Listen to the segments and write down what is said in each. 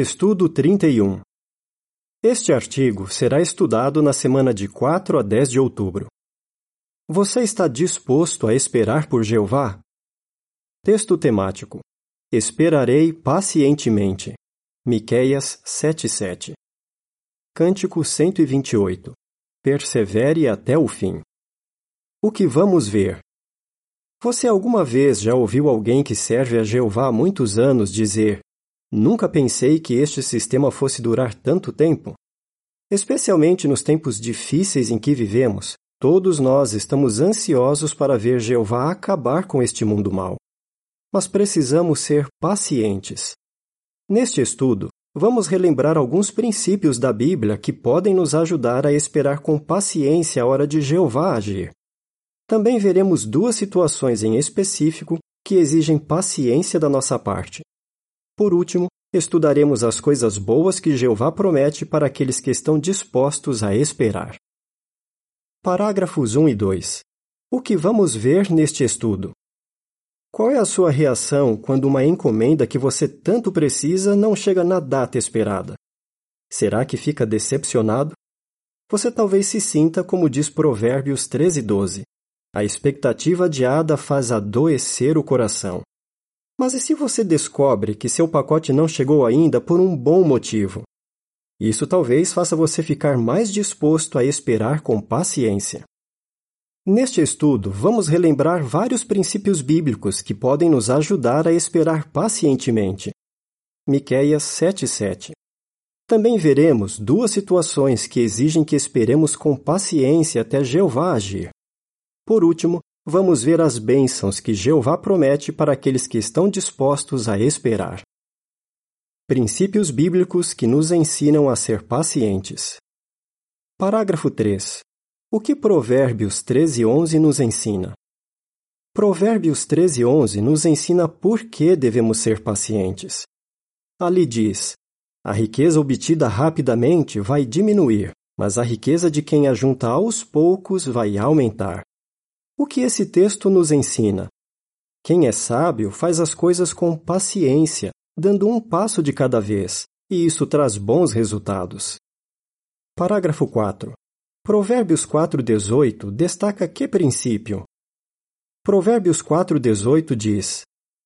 Estudo 31 Este artigo será estudado na semana de 4 a 10 de outubro. Você está disposto a esperar por Jeová? Texto temático: Esperarei pacientemente. Miqueias 7:7. Cântico 128. Persevere até o fim. O que vamos ver? Você alguma vez já ouviu alguém que serve a Jeová há muitos anos dizer: Nunca pensei que este sistema fosse durar tanto tempo. Especialmente nos tempos difíceis em que vivemos, todos nós estamos ansiosos para ver Jeová acabar com este mundo mau. Mas precisamos ser pacientes. Neste estudo, vamos relembrar alguns princípios da Bíblia que podem nos ajudar a esperar com paciência a hora de Jeová agir. Também veremos duas situações em específico que exigem paciência da nossa parte. Por último, estudaremos as coisas boas que Jeová promete para aqueles que estão dispostos a esperar. Parágrafos 1 e 2. O que vamos ver neste estudo? Qual é a sua reação quando uma encomenda que você tanto precisa não chega na data esperada? Será que fica decepcionado? Você talvez se sinta como diz Provérbios 13, 12. A expectativa adiada faz adoecer o coração. Mas e se você descobre que seu pacote não chegou ainda por um bom motivo? Isso talvez faça você ficar mais disposto a esperar com paciência. Neste estudo, vamos relembrar vários princípios bíblicos que podem nos ajudar a esperar pacientemente. Miqueias 7:7. Também veremos duas situações que exigem que esperemos com paciência até Jeová agir. Por último, vamos ver as bênçãos que Jeová promete para aqueles que estão dispostos a esperar. Princípios bíblicos que nos ensinam a ser pacientes. Parágrafo 3. O que Provérbios 13:11 nos ensina? Provérbios 13:11 nos ensina por que devemos ser pacientes. Ali diz: A riqueza obtida rapidamente vai diminuir, mas a riqueza de quem ajunta aos poucos vai aumentar. O que esse texto nos ensina? Quem é sábio faz as coisas com paciência, dando um passo de cada vez, e isso traz bons resultados. Parágrafo 4. Provérbios 4:18 destaca que princípio? Provérbios 4:18 diz: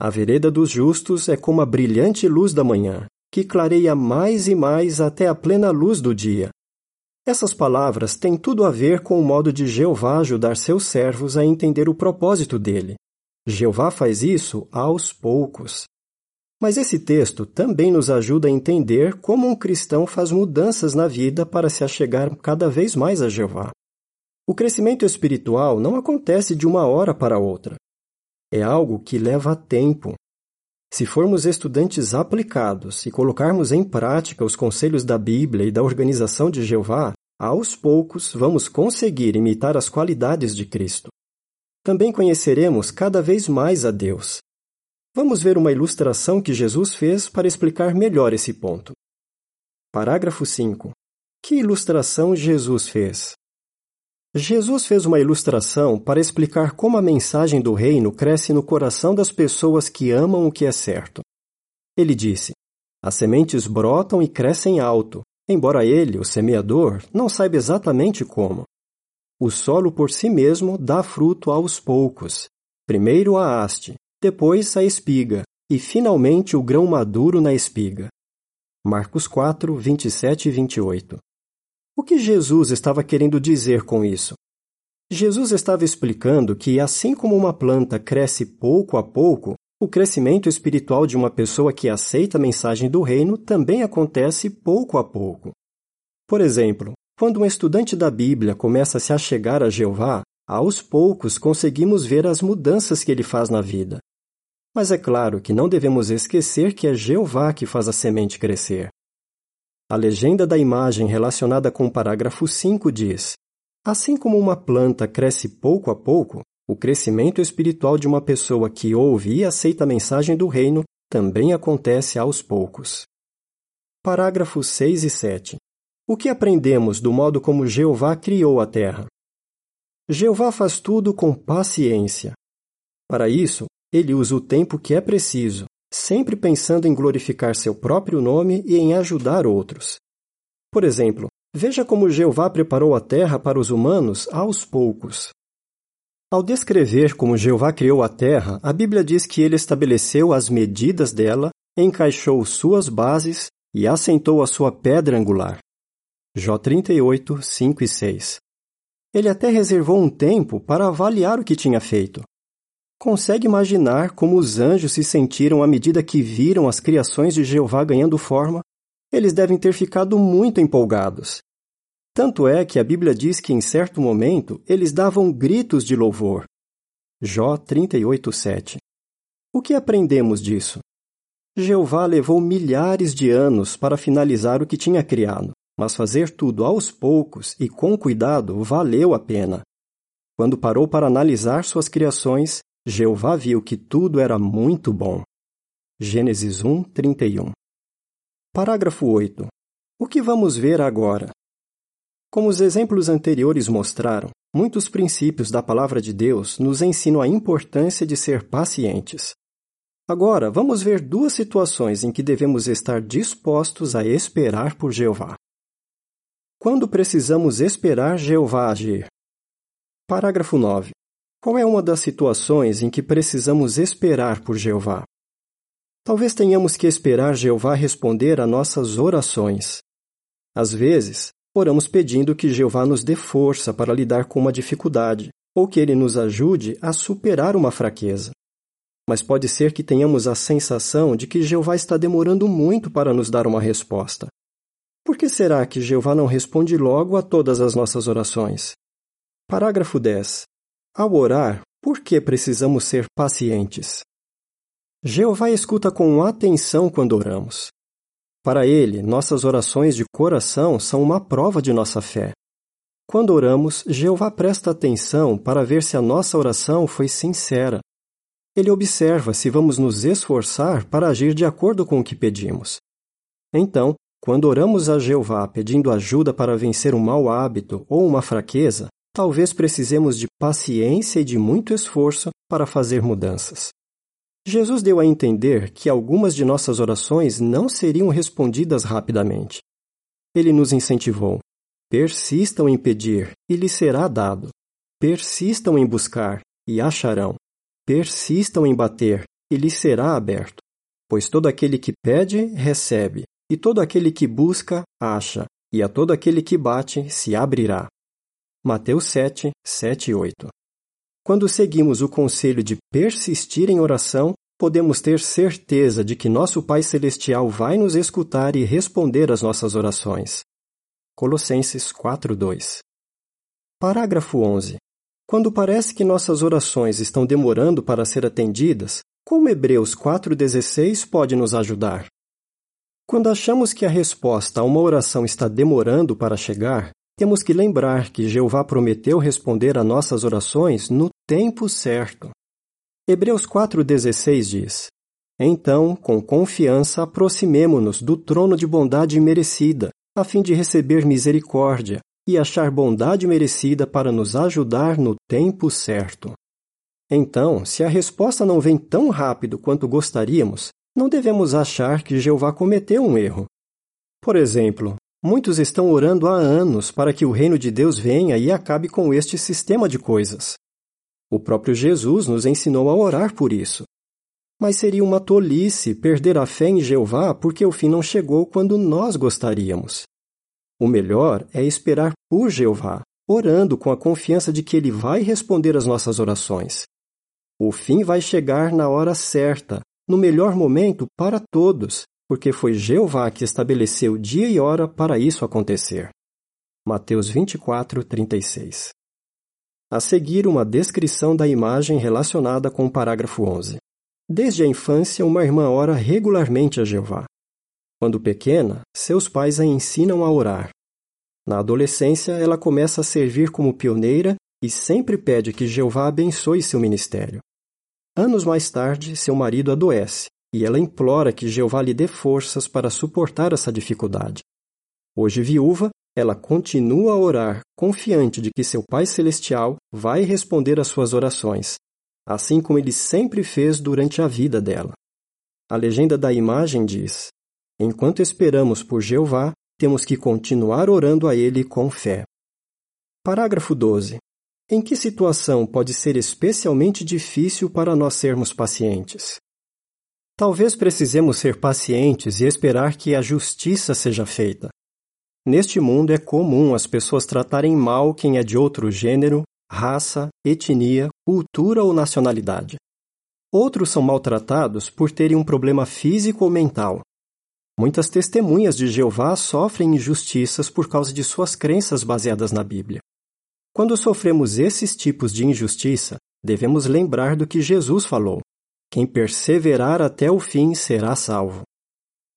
A vereda dos justos é como a brilhante luz da manhã, que clareia mais e mais até a plena luz do dia, essas palavras têm tudo a ver com o modo de Jeová ajudar seus servos a entender o propósito dele. Jeová faz isso aos poucos. Mas esse texto também nos ajuda a entender como um cristão faz mudanças na vida para se achegar cada vez mais a Jeová. O crescimento espiritual não acontece de uma hora para outra. É algo que leva tempo. Se formos estudantes aplicados e colocarmos em prática os conselhos da Bíblia e da organização de Jeová, aos poucos vamos conseguir imitar as qualidades de Cristo. Também conheceremos cada vez mais a Deus. Vamos ver uma ilustração que Jesus fez para explicar melhor esse ponto. Parágrafo 5. Que ilustração Jesus fez? Jesus fez uma ilustração para explicar como a mensagem do reino cresce no coração das pessoas que amam o que é certo. Ele disse: As sementes brotam e crescem alto, embora ele, o semeador, não saiba exatamente como. O solo por si mesmo dá fruto aos poucos. Primeiro a haste, depois a espiga, e finalmente o grão maduro na espiga. Marcos 4, 27 e 28. O que Jesus estava querendo dizer com isso? Jesus estava explicando que, assim como uma planta cresce pouco a pouco, o crescimento espiritual de uma pessoa que aceita a mensagem do reino também acontece pouco a pouco. Por exemplo, quando um estudante da Bíblia começa a se achegar a Jeová, aos poucos conseguimos ver as mudanças que ele faz na vida. Mas é claro que não devemos esquecer que é Jeová que faz a semente crescer. A legenda da imagem relacionada com o parágrafo 5 diz: Assim como uma planta cresce pouco a pouco, o crescimento espiritual de uma pessoa que ouve e aceita a mensagem do reino também acontece aos poucos. Parágrafos 6 e 7. O que aprendemos do modo como Jeová criou a terra? Jeová faz tudo com paciência. Para isso, ele usa o tempo que é preciso, sempre pensando em glorificar seu próprio nome e em ajudar outros. Por exemplo, veja como Jeová preparou a terra para os humanos aos poucos. Ao descrever como Jeová criou a terra, a Bíblia diz que ele estabeleceu as medidas dela, encaixou suas bases e assentou a sua pedra angular. Jó 38, 5 e 6. Ele até reservou um tempo para avaliar o que tinha feito. Consegue imaginar como os anjos se sentiram à medida que viram as criações de Jeová ganhando forma? Eles devem ter ficado muito empolgados. Tanto é que a Bíblia diz que em certo momento eles davam gritos de louvor. Jó 38:7. O que aprendemos disso? Jeová levou milhares de anos para finalizar o que tinha criado mas fazer tudo aos poucos e com cuidado valeu a pena. Quando parou para analisar suas criações, Jeová viu que tudo era muito bom. Gênesis 1, 31. Parágrafo 8. O que vamos ver agora? Como os exemplos anteriores mostraram, muitos princípios da Palavra de Deus nos ensinam a importância de ser pacientes. Agora, vamos ver duas situações em que devemos estar dispostos a esperar por Jeová. Quando precisamos esperar Jeová agir? Parágrafo 9. Qual é uma das situações em que precisamos esperar por Jeová? Talvez tenhamos que esperar Jeová responder a nossas orações. Às vezes, oramos pedindo que Jeová nos dê força para lidar com uma dificuldade, ou que ele nos ajude a superar uma fraqueza. Mas pode ser que tenhamos a sensação de que Jeová está demorando muito para nos dar uma resposta. Por que será que Jeová não responde logo a todas as nossas orações? Parágrafo 10. Ao orar, por que precisamos ser pacientes? Jeová escuta com atenção quando oramos. Para ele, nossas orações de coração são uma prova de nossa fé. Quando oramos, Jeová presta atenção para ver se a nossa oração foi sincera. Ele observa se vamos nos esforçar para agir de acordo com o que pedimos. Então, quando oramos a Jeová pedindo ajuda para vencer um mau hábito ou uma fraqueza, talvez precisemos de paciência e de muito esforço para fazer mudanças. Jesus deu a entender que algumas de nossas orações não seriam respondidas rapidamente. Ele nos incentivou: persistam em pedir e lhes será dado. Persistam em buscar e acharão. Persistam em bater e lhes será aberto. Pois todo aquele que pede, recebe, e todo aquele que busca, acha, e a todo aquele que bate, se abrirá. Mateus 7, 7 e 8. Quando seguimos o conselho de persistir em oração, podemos ter certeza de que nosso Pai Celestial vai nos escutar e responder às nossas orações. Colossenses 4:2. Parágrafo 11. Quando parece que nossas orações estão demorando para ser atendidas, como Hebreus 4:16 pode nos ajudar? Quando achamos que a resposta a uma oração está demorando para chegar, temos que lembrar que Jeová prometeu responder a nossas orações no tempo certo. Hebreus 4,16 diz: Então, com confiança, aproximemo-nos do trono de bondade merecida, a fim de receber misericórdia e achar bondade merecida para nos ajudar no tempo certo. Então, se a resposta não vem tão rápido quanto gostaríamos, não devemos achar que Jeová cometeu um erro. Por exemplo, muitos estão orando há anos para que o reino de Deus venha e acabe com este sistema de coisas. O próprio Jesus nos ensinou a orar por isso. Mas seria uma tolice perder a fé em Jeová porque o fim não chegou quando nós gostaríamos. O melhor é esperar por Jeová, orando com a confiança de que Ele vai responder às nossas orações. O fim vai chegar na hora certa, no melhor momento para todos, porque foi Jeová que estabeleceu dia e hora para isso acontecer. Mateus 24, 36. A seguir, uma descrição da imagem relacionada com o parágrafo 11. Desde a infância, uma irmã ora regularmente a Jeová. Quando pequena, seus pais a ensinam a orar. Na adolescência, ela começa a servir como pioneira e sempre pede que Jeová abençoe seu ministério. Anos mais tarde, seu marido adoece e ela implora que Jeová lhe dê forças para suportar essa dificuldade. Hoje viúva, ela continua a orar, confiante de que seu Pai Celestial vai responder às suas orações, assim como ele sempre fez durante a vida dela. A legenda da imagem diz: Enquanto esperamos por Jeová, temos que continuar orando a Ele com fé. Parágrafo 12. Em que situação pode ser especialmente difícil para nós sermos pacientes? Talvez precisemos ser pacientes e esperar que a justiça seja feita. Neste mundo é comum as pessoas tratarem mal quem é de outro gênero, raça, etnia, cultura ou nacionalidade. Outros são maltratados por terem um problema físico ou mental. Muitas testemunhas de Jeová sofrem injustiças por causa de suas crenças baseadas na Bíblia. Quando sofremos esses tipos de injustiça, devemos lembrar do que Jesus falou: quem perseverar até o fim será salvo.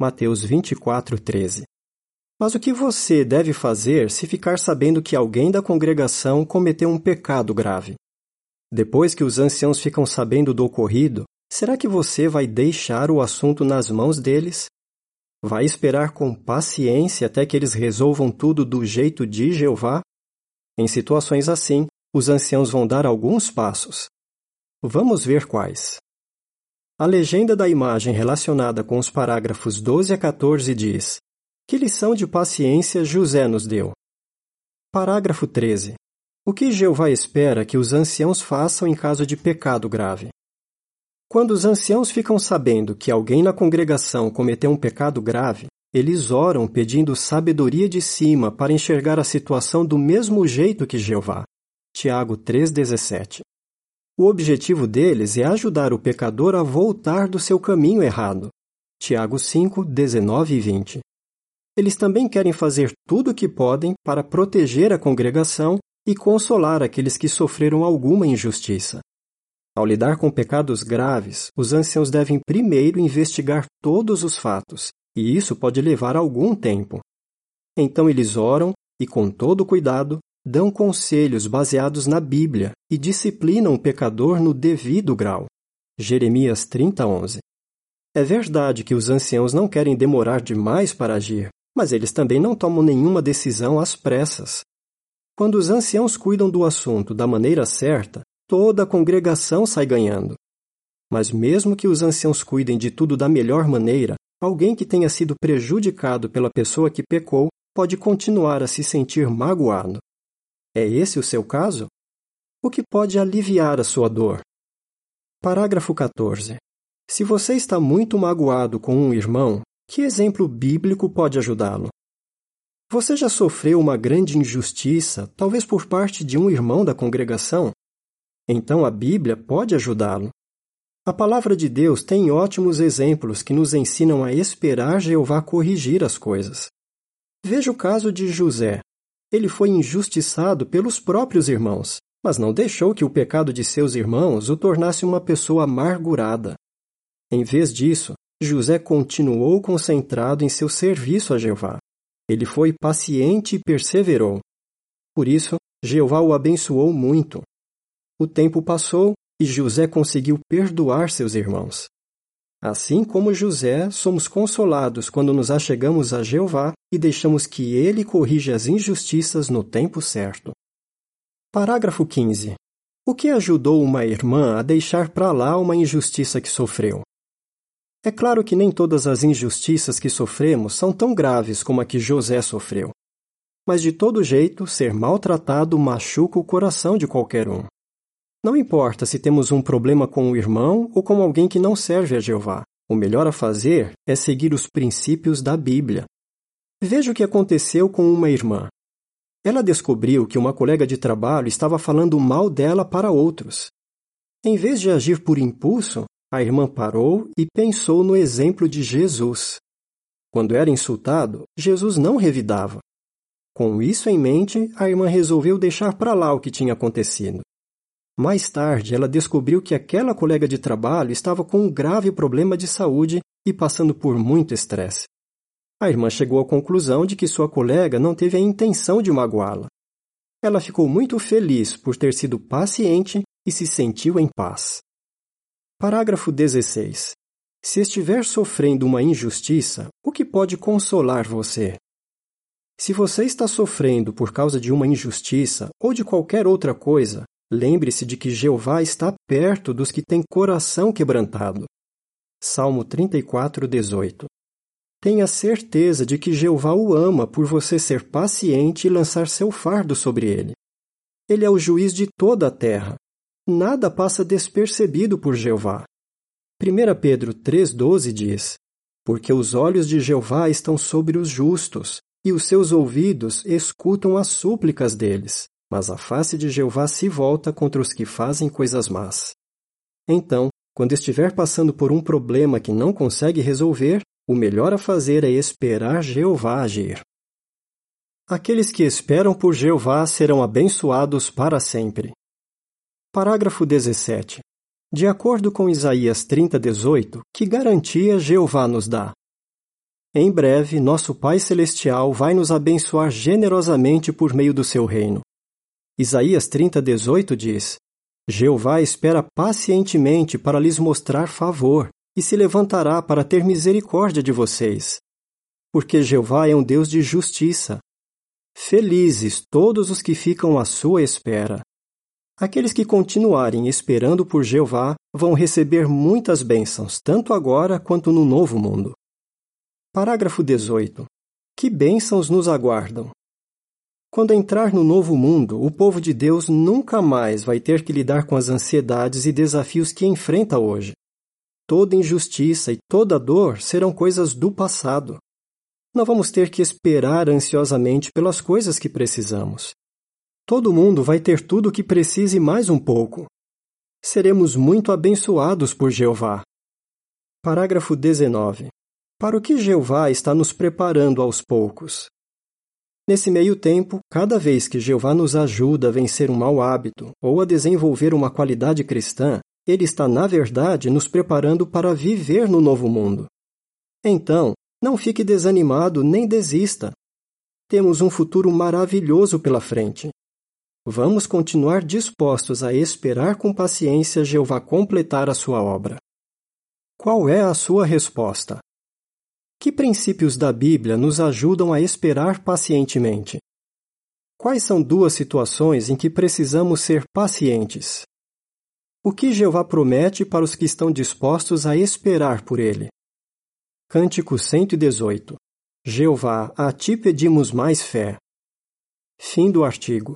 Mateus 24, 13. Mas o que você deve fazer se ficar sabendo que alguém da congregação cometeu um pecado grave? Depois que os anciãos ficam sabendo do ocorrido, será que você vai deixar o assunto nas mãos deles? Vai esperar com paciência até que eles resolvam tudo do jeito de Jeová? Em situações assim, os anciãos vão dar alguns passos. Vamos ver quais. A legenda da imagem relacionada com os parágrafos 12 a 14 diz: Que lição de paciência José nos deu? Parágrafo 13. O que Jeová espera que os anciãos façam em caso de pecado grave? Quando os anciãos ficam sabendo que alguém na congregação cometeu um pecado grave, eles oram pedindo sabedoria de cima para enxergar a situação do mesmo jeito que Jeová. Tiago 3,17 o objetivo deles é ajudar o pecador a voltar do seu caminho errado. Tiago 5, 19 e 20. Eles também querem fazer tudo o que podem para proteger a congregação e consolar aqueles que sofreram alguma injustiça. Ao lidar com pecados graves, os anciãos devem primeiro investigar todos os fatos, e isso pode levar algum tempo. Então eles oram e, com todo cuidado, dão conselhos baseados na Bíblia e disciplinam o pecador no devido grau. Jeremias 30:11. É verdade que os anciãos não querem demorar demais para agir, mas eles também não tomam nenhuma decisão às pressas. Quando os anciãos cuidam do assunto da maneira certa, toda a congregação sai ganhando. Mas mesmo que os anciãos cuidem de tudo da melhor maneira, alguém que tenha sido prejudicado pela pessoa que pecou pode continuar a se sentir magoado. É esse o seu caso? O que pode aliviar a sua dor? Parágrafo 14. Se você está muito magoado com um irmão, que exemplo bíblico pode ajudá-lo? Você já sofreu uma grande injustiça, talvez por parte de um irmão da congregação? Então a Bíblia pode ajudá-lo. A palavra de Deus tem ótimos exemplos que nos ensinam a esperar Jeová corrigir as coisas. Veja o caso de José, ele foi injustiçado pelos próprios irmãos, mas não deixou que o pecado de seus irmãos o tornasse uma pessoa amargurada. Em vez disso, José continuou concentrado em seu serviço a Jeová. Ele foi paciente e perseverou. Por isso, Jeová o abençoou muito. O tempo passou e José conseguiu perdoar seus irmãos. Assim como José, somos consolados quando nos achegamos a Jeová e deixamos que ele corrija as injustiças no tempo certo. Parágrafo 15. O que ajudou uma irmã a deixar para lá uma injustiça que sofreu? É claro que nem todas as injustiças que sofremos são tão graves como a que José sofreu. Mas de todo jeito, ser maltratado machuca o coração de qualquer um. Não importa se temos um problema com um irmão ou com alguém que não serve a Jeová. O melhor a fazer é seguir os princípios da Bíblia. Veja o que aconteceu com uma irmã. Ela descobriu que uma colega de trabalho estava falando mal dela para outros. Em vez de agir por impulso, a irmã parou e pensou no exemplo de Jesus. Quando era insultado, Jesus não revidava. Com isso em mente, a irmã resolveu deixar para lá o que tinha acontecido. Mais tarde, ela descobriu que aquela colega de trabalho estava com um grave problema de saúde e passando por muito estresse. A irmã chegou à conclusão de que sua colega não teve a intenção de magoá-la. Ela ficou muito feliz por ter sido paciente e se sentiu em paz. Parágrafo 16. Se estiver sofrendo uma injustiça, o que pode consolar você? Se você está sofrendo por causa de uma injustiça ou de qualquer outra coisa, Lembre-se de que Jeová está perto dos que têm coração quebrantado. Salmo 34, 18. Tenha certeza de que Jeová o ama por você ser paciente e lançar seu fardo sobre ele. Ele é o juiz de toda a terra. Nada passa despercebido por Jeová. 1 Pedro 3,12 diz: Porque os olhos de Jeová estão sobre os justos, e os seus ouvidos escutam as súplicas deles, mas a face de Jeová se volta contra os que fazem coisas más. Então, quando estiver passando por um problema que não consegue resolver, o melhor a fazer é esperar Jeová agir. Aqueles que esperam por Jeová serão abençoados para sempre. Parágrafo 17. De acordo com Isaías 30:18, que garantia Jeová nos dá? Em breve, nosso Pai Celestial vai nos abençoar generosamente por meio do seu reino. Isaías 30:18 diz: Jeová espera pacientemente para lhes mostrar favor e se levantará para ter misericórdia de vocês. Porque Jeová é um Deus de justiça. Felizes todos os que ficam à sua espera. Aqueles que continuarem esperando por Jeová vão receber muitas bênçãos, tanto agora quanto no novo mundo. Parágrafo 18. Que bênçãos nos aguardam? Quando entrar no novo mundo, o povo de Deus nunca mais vai ter que lidar com as ansiedades e desafios que enfrenta hoje. Toda injustiça e toda dor serão coisas do passado. Não vamos ter que esperar ansiosamente pelas coisas que precisamos. Todo mundo vai ter tudo o que precise mais um pouco. Seremos muito abençoados por Jeová. Parágrafo 19. Para o que Jeová está nos preparando aos poucos? Nesse meio tempo, cada vez que Jeová nos ajuda a vencer um mau hábito ou a desenvolver uma qualidade cristã, ele está, na verdade, nos preparando para viver no novo mundo. Então, não fique desanimado nem desista. Temos um futuro maravilhoso pela frente. Vamos continuar dispostos a esperar com paciência Jeová completar a sua obra. Qual é a sua resposta? Que princípios da Bíblia nos ajudam a esperar pacientemente? Quais são duas situações em que precisamos ser pacientes? O que Jeová promete para os que estão dispostos a esperar por ele? Cântico 118 Jeová, a ti pedimos mais fé. Fim do artigo.